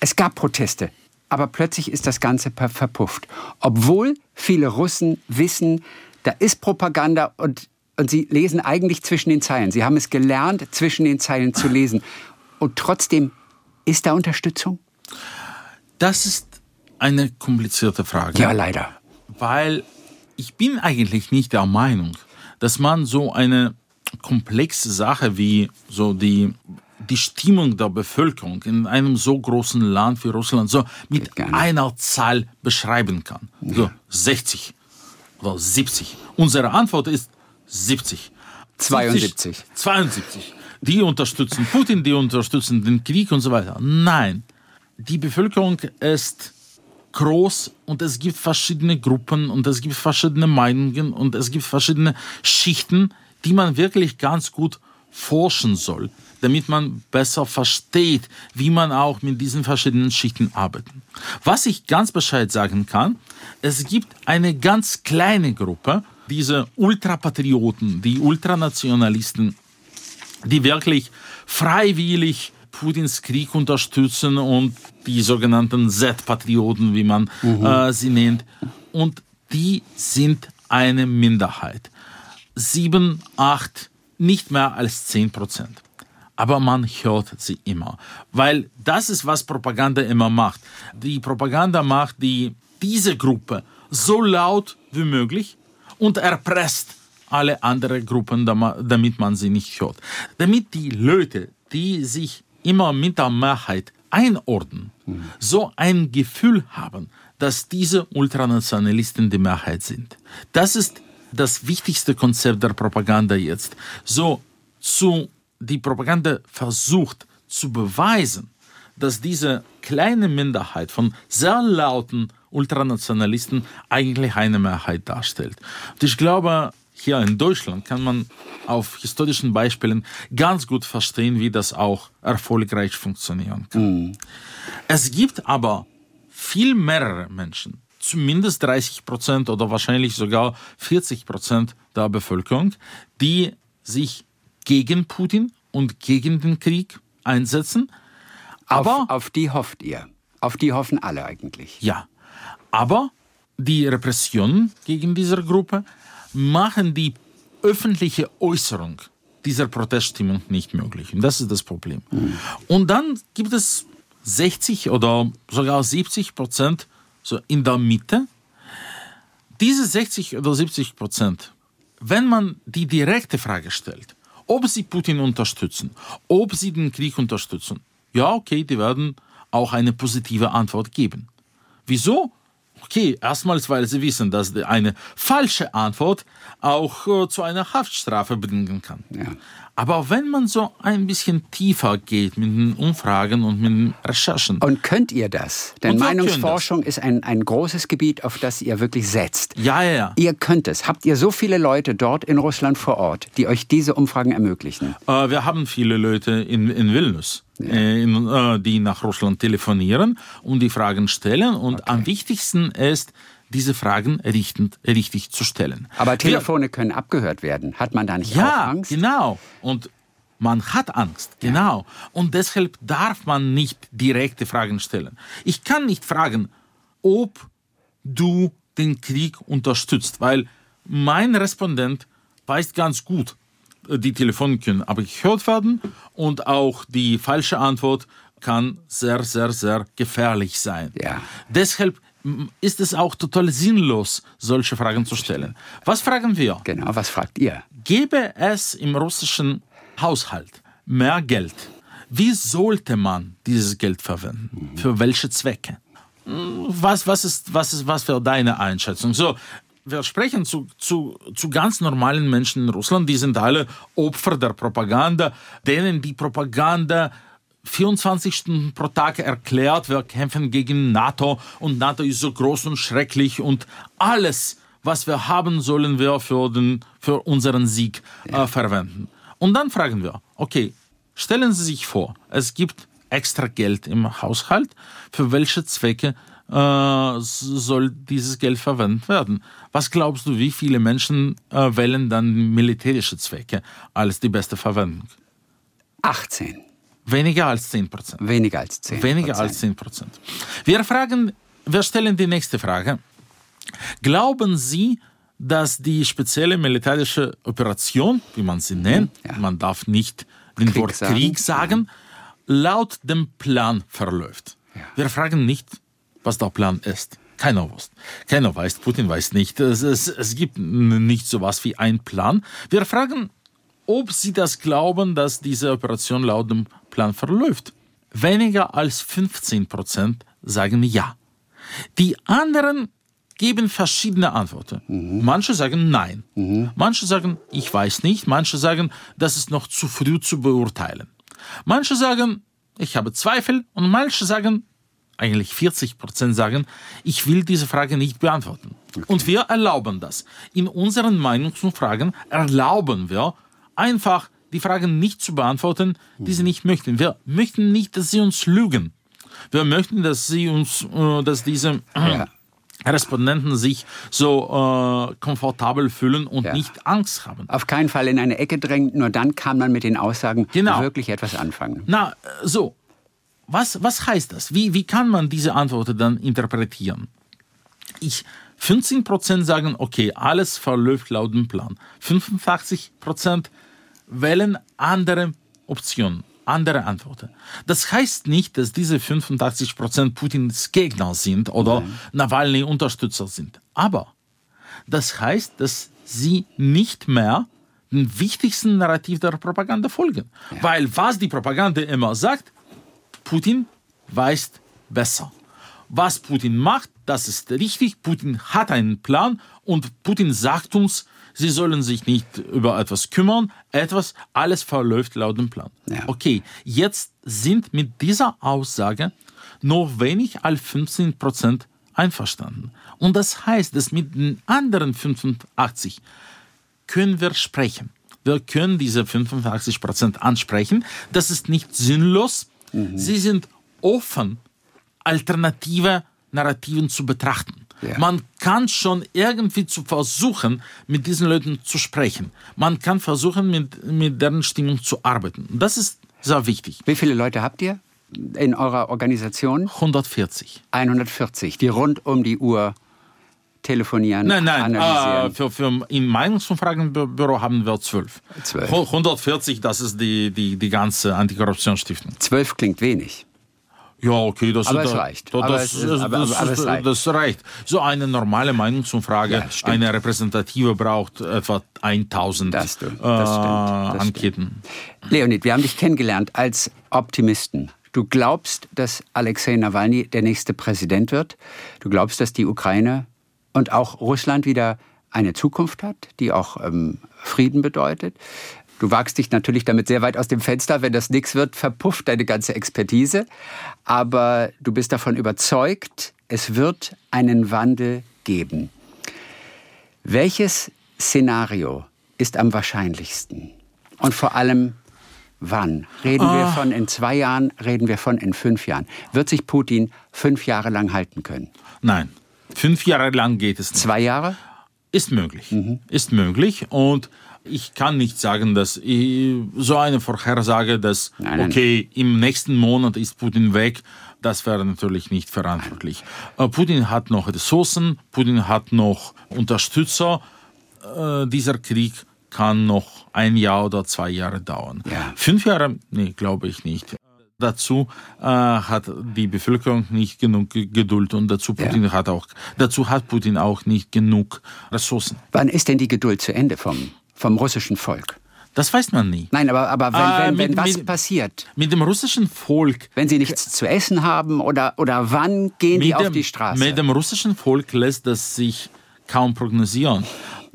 Es gab Proteste, aber plötzlich ist das Ganze verpufft. Obwohl viele Russen wissen, da ist Propaganda und, und sie lesen eigentlich zwischen den Zeilen. Sie haben es gelernt, zwischen den Zeilen zu lesen. Und trotzdem ist da Unterstützung? Das ist eine komplizierte Frage. Ja, leider. Weil ich bin eigentlich nicht der Meinung, dass man so eine komplexe Sache wie so die die Stimmung der Bevölkerung in einem so großen Land wie Russland so mit einer Zahl beschreiben kann. Ja. So 60 oder 70. Unsere Antwort ist 70. 72. 70, 72. Die unterstützen Putin, die unterstützen den Krieg und so weiter. Nein, die Bevölkerung ist groß und es gibt verschiedene Gruppen und es gibt verschiedene Meinungen und es gibt verschiedene Schichten, die man wirklich ganz gut forschen soll, damit man besser versteht, wie man auch mit diesen verschiedenen Schichten arbeitet. Was ich ganz Bescheid sagen kann, es gibt eine ganz kleine Gruppe, diese Ultrapatrioten, die Ultranationalisten, die wirklich freiwillig Putins Krieg unterstützen und die sogenannten Z-Patrioten, wie man mhm. äh, sie nennt. Und die sind eine Minderheit. Sieben, acht, nicht mehr als zehn Prozent. Aber man hört sie immer. Weil das ist, was Propaganda immer macht. Die Propaganda macht die, diese Gruppe so laut wie möglich und erpresst alle anderen Gruppen, damit man sie nicht hört. Damit die Leute, die sich immer mit der Mehrheit einordnen, mhm. so ein Gefühl haben, dass diese Ultranationalisten die Mehrheit sind. Das ist das wichtigste Konzept der Propaganda jetzt. So zu die Propaganda versucht zu beweisen, dass diese kleine Minderheit von sehr lauten Ultranationalisten eigentlich eine Mehrheit darstellt. Und ich glaube, hier in Deutschland kann man auf historischen Beispielen ganz gut verstehen, wie das auch erfolgreich funktionieren kann. Mhm. Es gibt aber viel mehrere Menschen, zumindest 30 Prozent oder wahrscheinlich sogar 40 Prozent der Bevölkerung, die sich gegen Putin und gegen den Krieg einsetzen. Aber auf, auf die hofft ihr. Auf die hoffen alle eigentlich. Ja. Aber die Repressionen gegen diese Gruppe machen die öffentliche Äußerung dieser Proteststimmung nicht möglich. Und das ist das Problem. Mhm. Und dann gibt es 60 oder sogar 70 Prozent so in der Mitte. Diese 60 oder 70 Prozent, wenn man die direkte Frage stellt, ob sie Putin unterstützen, ob sie den Krieg unterstützen, ja, okay, die werden auch eine positive Antwort geben. Wieso? Okay, erstmals, weil sie wissen, dass eine falsche Antwort auch äh, zu einer Haftstrafe bringen kann. Ja. Aber wenn man so ein bisschen tiefer geht mit den Umfragen und mit den Recherchen. Und könnt ihr das? Denn Meinungsforschung ist ein, ein großes Gebiet, auf das ihr wirklich setzt. Ja, ja, ja. Ihr könnt es. Habt ihr so viele Leute dort in Russland vor Ort, die euch diese Umfragen ermöglichen? Äh, wir haben viele Leute in, in Vilnius. Ja. Äh, äh, die nach Russland telefonieren und die Fragen stellen. Und okay. am wichtigsten ist, diese Fragen richtend, richtig zu stellen. Aber Telefone Wir, können abgehört werden. Hat man da nicht ja, auch Angst? Ja, genau. Und man hat Angst, genau. Ja. Und deshalb darf man nicht direkte Fragen stellen. Ich kann nicht fragen, ob du den Krieg unterstützt, weil mein Respondent weiß ganz gut, äh, die Telefone können aber gehört werden und auch die falsche Antwort kann sehr, sehr, sehr gefährlich sein. Ja. Deshalb ist es auch total sinnlos, solche Fragen zu stellen. Was fragen wir? Genau, was fragt ihr? Gäbe es im russischen Haushalt mehr Geld? Wie sollte man dieses Geld verwenden? Mhm. Für welche Zwecke? Was, was, ist, was, ist, was wäre deine Einschätzung? So, wir sprechen zu, zu, zu ganz normalen Menschen in Russland, die sind alle Opfer der Propaganda, denen die Propaganda 24 Stunden pro Tag erklärt, wir kämpfen gegen NATO und NATO ist so groß und schrecklich und alles, was wir haben, sollen wir für, den, für unseren Sieg äh, verwenden. Und dann fragen wir, okay, stellen Sie sich vor, es gibt extra Geld im Haushalt, für welche Zwecke äh, soll dieses Geld verwendet werden. Was glaubst du, wie viele Menschen äh, wählen dann militärische Zwecke als die beste Verwendung? 18. Weniger als 10 Prozent. Weniger als 10 Weniger als 10 Prozent. Wir fragen, wir stellen die nächste Frage. Glauben Sie, dass die spezielle militärische Operation, wie man sie nennt, mhm, ja. man darf nicht den Krieg Wort sagen. Krieg sagen, laut dem Plan verläuft? Ja. Wir fragen nicht, was der Plan ist. Keiner weiß. Keiner weiß, Putin weiß nicht. Es, es, es gibt nicht so was wie einen Plan. Wir fragen, ob sie das glauben, dass diese Operation laut dem Plan verläuft. Weniger als 15 Prozent sagen ja. Die anderen geben verschiedene Antworten. Mhm. Manche sagen nein. Mhm. Manche sagen, ich weiß nicht. Manche sagen, das ist noch zu früh zu beurteilen. Manche sagen, ich habe Zweifel. Und manche sagen, eigentlich 40 Prozent sagen, ich will diese Frage nicht beantworten. Okay. Und wir erlauben das. In unseren Meinungsumfragen erlauben wir einfach die Fragen nicht zu beantworten, die sie nicht möchten. Wir möchten nicht, dass sie uns lügen. Wir möchten, dass sie uns, äh, dass diese ja. Respondenten sich so äh, komfortabel fühlen und ja. nicht Angst haben. Auf keinen Fall in eine Ecke drängen, nur dann kann man mit den Aussagen genau. wirklich etwas anfangen. Na, so, was, was heißt das? Wie, wie kann man diese Antworten dann interpretieren? Ich, 15% sagen, okay, alles verläuft laut dem Plan. 85% wählen andere Optionen, andere Antworten. Das heißt nicht, dass diese 85% Putins Gegner sind oder Nein. Nawalny Unterstützer sind. Aber das heißt, dass sie nicht mehr dem wichtigsten Narrativ der Propaganda folgen. Ja. Weil was die Propaganda immer sagt, Putin weiß besser. Was Putin macht, das ist richtig. Putin hat einen Plan und Putin sagt uns, sie sollen sich nicht über etwas kümmern. Etwas, alles verläuft laut dem Plan. Ja. Okay, jetzt sind mit dieser Aussage nur wenig als 15 Prozent einverstanden. Und das heißt, dass mit den anderen 85 können wir sprechen. Wir können diese 85 Prozent ansprechen. Das ist nicht sinnlos, Mhm. Sie sind offen, alternative Narrativen zu betrachten. Ja. Man kann schon irgendwie zu versuchen, mit diesen Leuten zu sprechen. Man kann versuchen, mit, mit deren Stimmung zu arbeiten. Das ist sehr wichtig. Wie viele Leute habt ihr in eurer Organisation? 140. 140, die rund um die Uhr telefonieren, nein, nein, analysieren? Äh, für, für, Im Meinungsumfragenbüro haben wir zwölf. Zwölf. 140, das ist die, die, die ganze Antikorruptionsstiftung. Zwölf klingt wenig. Ja, okay, das, aber es reicht. Das, aber das, es, aber, das, aber es reicht. das reicht. So eine normale Meinungsumfrage, ja, eine repräsentative braucht etwa 1000 das, du, das äh, Anketen. Leonid, wir haben dich kennengelernt als Optimisten. Du glaubst, dass Alexei Nawalny der nächste Präsident wird. Du glaubst, dass die Ukraine und auch Russland wieder eine Zukunft hat, die auch ähm, Frieden bedeutet. Du wagst dich natürlich damit sehr weit aus dem Fenster. Wenn das nichts wird, verpufft deine ganze Expertise. Aber du bist davon überzeugt, es wird einen Wandel geben. Welches Szenario ist am wahrscheinlichsten? Und vor allem, wann? Reden oh. wir ah. von in zwei Jahren, reden wir von in fünf Jahren? Wird sich Putin fünf Jahre lang halten können? Nein, Fünf Jahre lang geht es nicht. Zwei Jahre? Ist möglich. Mhm. Ist möglich. Und ich kann nicht sagen, dass ich, so eine Vorhersage, dass, nein, nein. okay, im nächsten Monat ist Putin weg, das wäre natürlich nicht verantwortlich. Äh, Putin hat noch Ressourcen, Putin hat noch Unterstützer. Äh, dieser Krieg kann noch ein Jahr oder zwei Jahre dauern. Ja. Fünf Jahre, nee, glaube ich nicht dazu äh, hat die Bevölkerung nicht genug Geduld und dazu Putin ja. hat auch dazu hat Putin auch nicht genug Ressourcen. Wann ist denn die Geduld zu Ende vom vom russischen Volk? Das weiß man nie. Nein, aber, aber wenn, äh, wenn, wenn mit, was mit, passiert? Mit dem russischen Volk. Wenn sie nichts zu essen haben oder, oder wann gehen die auf dem, die Straße? Mit dem russischen Volk lässt das sich kaum prognosieren.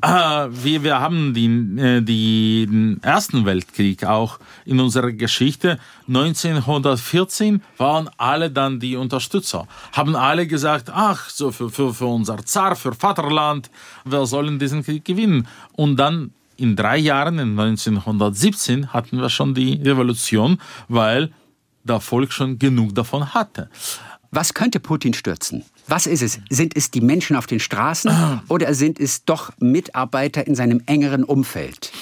Äh, wir, wir haben die, äh, die, den Ersten Weltkrieg auch in unserer Geschichte. 1914 waren alle dann die Unterstützer. Haben alle gesagt, ach, so für, für, für unser Zar, für Vaterland, wir sollen diesen Krieg gewinnen. Und dann in drei Jahren, in 1917, hatten wir schon die Revolution, weil der Volk schon genug davon hatte. Was könnte Putin stürzen? Was ist es? Sind es die Menschen auf den Straßen oder sind es doch Mitarbeiter in seinem engeren Umfeld,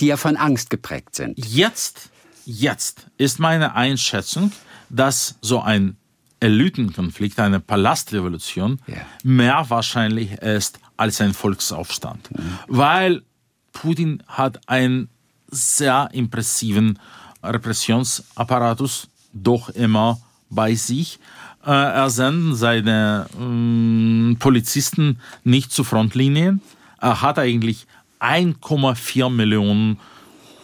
die ja von Angst geprägt sind? Jetzt, jetzt ist meine Einschätzung, dass so ein Elitenkonflikt, eine Palastrevolution, ja. mehr wahrscheinlich ist als ein Volksaufstand. Mhm. Weil Putin hat einen sehr impressiven Repressionsapparatus doch immer bei sich äh, er sendet seine äh, Polizisten nicht zu Frontlinien. Er hat eigentlich 1,4 Millionen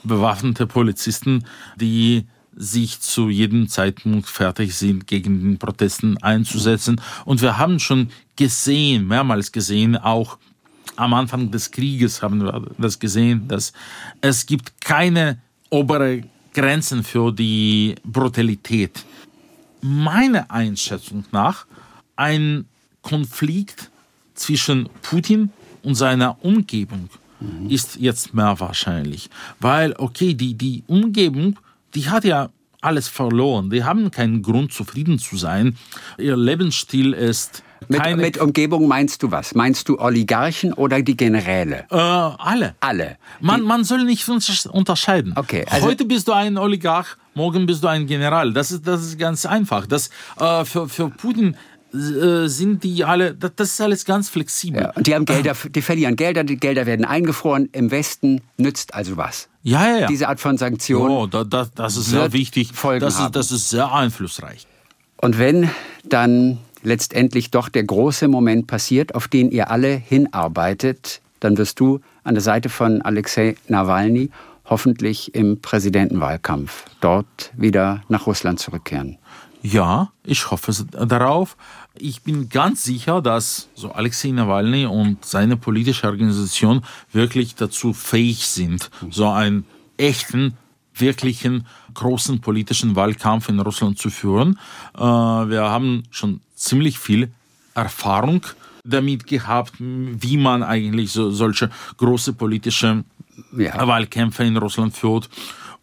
bewaffnete Polizisten, die sich zu jedem Zeitpunkt fertig sind, gegen den Protesten einzusetzen. Und wir haben schon gesehen, mehrmals gesehen, auch am Anfang des Krieges haben wir das gesehen, dass es gibt keine obere Grenzen für die Brutalität meiner Einschätzung nach ein Konflikt zwischen Putin und seiner Umgebung mhm. ist jetzt mehr wahrscheinlich. Weil, okay, die, die Umgebung, die hat ja alles verloren. Die haben keinen Grund, zufrieden zu sein. Ihr Lebensstil ist mit, mit, Umgebung meinst du was? Meinst du Oligarchen oder die Generäle? Äh, alle. Alle. Man, man soll nicht unterscheiden. Okay, also Heute bist du ein Oligarch, morgen bist du ein General. Das ist, das ist ganz einfach. Das, äh, für, für Putin äh, sind die alle, das, ist alles ganz flexibel. Ja, und die haben Gelder, die verlieren Gelder, die Gelder werden eingefroren. Im Westen nützt also was. Ja, ja, ja. Diese Art von Sanktionen. Oh, da, da, das ist sehr wichtig. Folgen das, haben. ist, das ist sehr einflussreich. Und wenn dann letztendlich doch der große Moment passiert, auf den ihr alle hinarbeitet, dann wirst du an der Seite von Alexei Nawalny hoffentlich im Präsidentenwahlkampf dort wieder nach Russland zurückkehren. Ja, ich hoffe darauf. Ich bin ganz sicher, dass so Alexei Nawalny und seine politische Organisation wirklich dazu fähig sind, so einen echten wirklichen großen politischen Wahlkampf in Russland zu führen. Äh, wir haben schon ziemlich viel Erfahrung damit gehabt, wie man eigentlich so, solche große politische ja. Wahlkämpfe in Russland führt.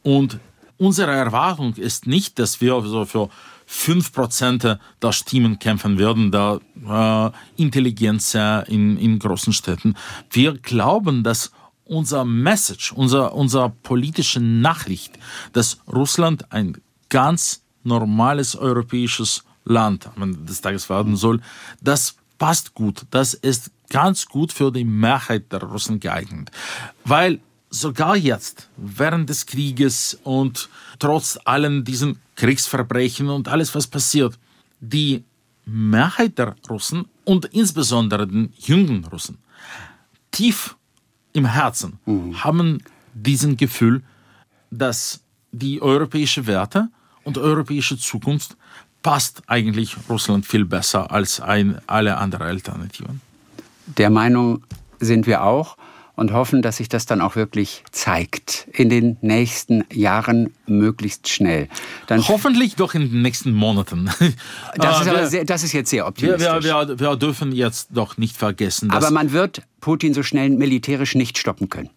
Und unsere Erwartung ist nicht, dass wir so für 5% der Stimmen kämpfen werden, der äh, Intelligenz in, in großen Städten. Wir glauben, dass unser Message, unser, unser politische Nachricht, dass Russland ein ganz normales europäisches Land am Ende des Tages werden soll, das passt gut. Das ist ganz gut für die Mehrheit der Russen geeignet. Weil sogar jetzt, während des Krieges und trotz allen diesen Kriegsverbrechen und alles, was passiert, die Mehrheit der Russen und insbesondere den jungen Russen tief im Herzen mhm. haben diesen Gefühl, dass die europäische Werte und europäische Zukunft passt eigentlich Russland viel besser als ein, alle anderen Alternativen. Der Meinung sind wir auch und hoffen, dass sich das dann auch wirklich zeigt in den nächsten Jahren möglichst schnell. Dann Hoffentlich doch in den nächsten Monaten. Das ist, aber sehr, das ist jetzt sehr optimistisch. Wir, wir, wir, dürfen jetzt doch nicht vergessen. aber man wird Putin so schnell militärisch nicht stoppen können.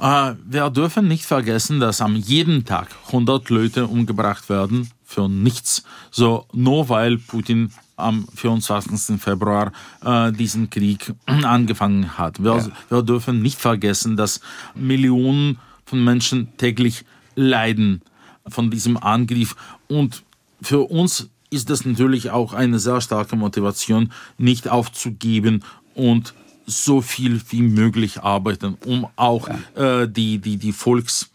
Äh, wir dürfen nicht vergessen, dass am jeden Tag 100 Leute umgebracht werden für nichts. So nur weil Putin am 24. Februar äh, diesen Krieg angefangen hat. Wir, ja. wir dürfen nicht vergessen, dass Millionen von Menschen täglich leiden von diesem Angriff. Und für uns ist das natürlich auch eine sehr starke Motivation, nicht aufzugeben und so viel wie möglich arbeiten, um auch ja. äh, die, die, die Volks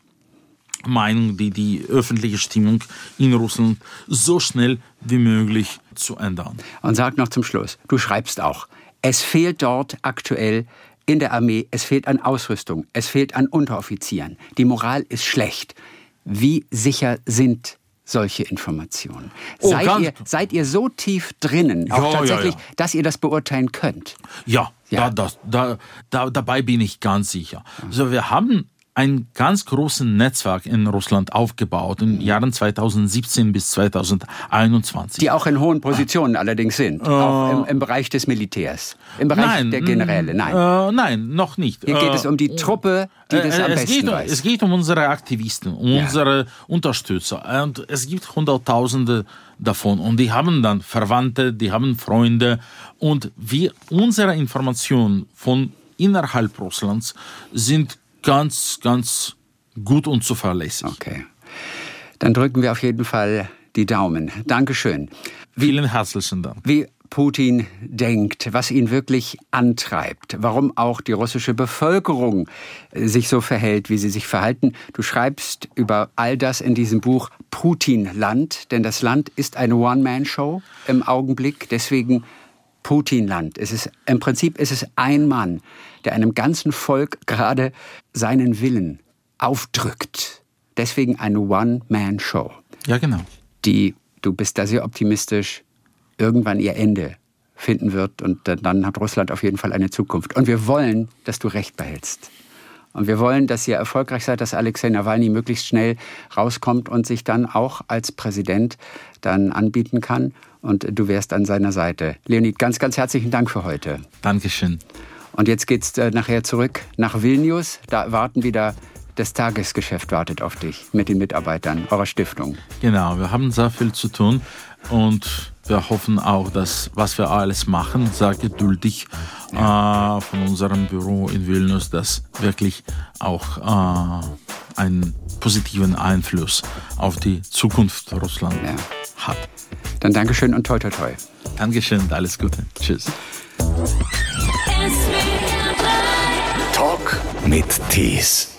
Meinung, die, die öffentliche Stimmung in Russland so schnell wie möglich zu ändern. Und sag noch zum Schluss, du schreibst auch, es fehlt dort aktuell in der Armee, es fehlt an Ausrüstung, es fehlt an Unteroffizieren, die Moral ist schlecht. Wie sicher sind solche Informationen? Oh, seid, ihr, seid ihr so tief drinnen, auch Ja, ja, tatsächlich, ja. dass ihr das beurteilen könnt? Ja, Ja. Da, das, da, da, dabei bin ich ganz sicher. Also wir haben ein ganz großes Netzwerk in Russland aufgebaut in den Jahren 2017 bis 2021. Die auch in hohen Positionen allerdings sind, auch im, im Bereich des Militärs, im Bereich nein, der Generäle. Nein, Äh, nein, noch nicht. hier geht Äh, es um die Truppe, die das äh, am es besten geht, weiß. Es geht um unsere Aktivisten, um Ja. unsere Unterstützer. Und es gibt Hunderttausende davon. Und die haben dann Verwandte, die haben Freunde. Und wir, unsere Informationen von innerhalb Russlands sind ganz, ganz gut und zuverlässig. okay. Dann drücken wir auf jeden Fall die Daumen. Dankeschön. Vielen herzlichen Dank. wie Putin denkt, was ihn wirklich antreibt, warum auch die russische Bevölkerung sich so verhält, wie sie sich verhalten. Du schreibst über all das in diesem Buch Putinland, denn das Land ist eine One-Man-Show im Augenblick, deswegen Putinland. Es ist, Im Prinzip ist es ein Mann, der einem ganzen Volk gerade seinen Willen aufdrückt. Deswegen eine One-Man-Show Ja, genau. die, du bist da sehr optimistisch, irgendwann ihr Ende finden wird und dann- hat Russland auf jeden Fall eine Zukunft. Und wir wollen, dass du Recht behältst. Und wir wollen, dass ihr erfolgreich seid, dass Alexei Nawalny möglichst schnell rauskommt und sich dann auch als Präsident dann anbieten kann. Und du wärst an seiner Seite. Leonid, ganz, ganz herzlichen Dank für heute. Dankeschön. Und jetzt geht's äh, nachher zurück nach Vilnius. Da warten wieder das Tagesgeschäft wartet auf dich mit den Mitarbeitern eurer Stiftung. Genau, wir haben sehr viel zu tun und wir hoffen auch, dass was wir alles machen, sehr geduldig äh, von unserem Büro in Vilnius, das wirklich auch äh, einen positiven Einfluss auf die Zukunft Russlands Ja. hat. Dann Dankeschön und toi toi toi. Dankeschön alles Gute. Tschüss. Talk mit Tees.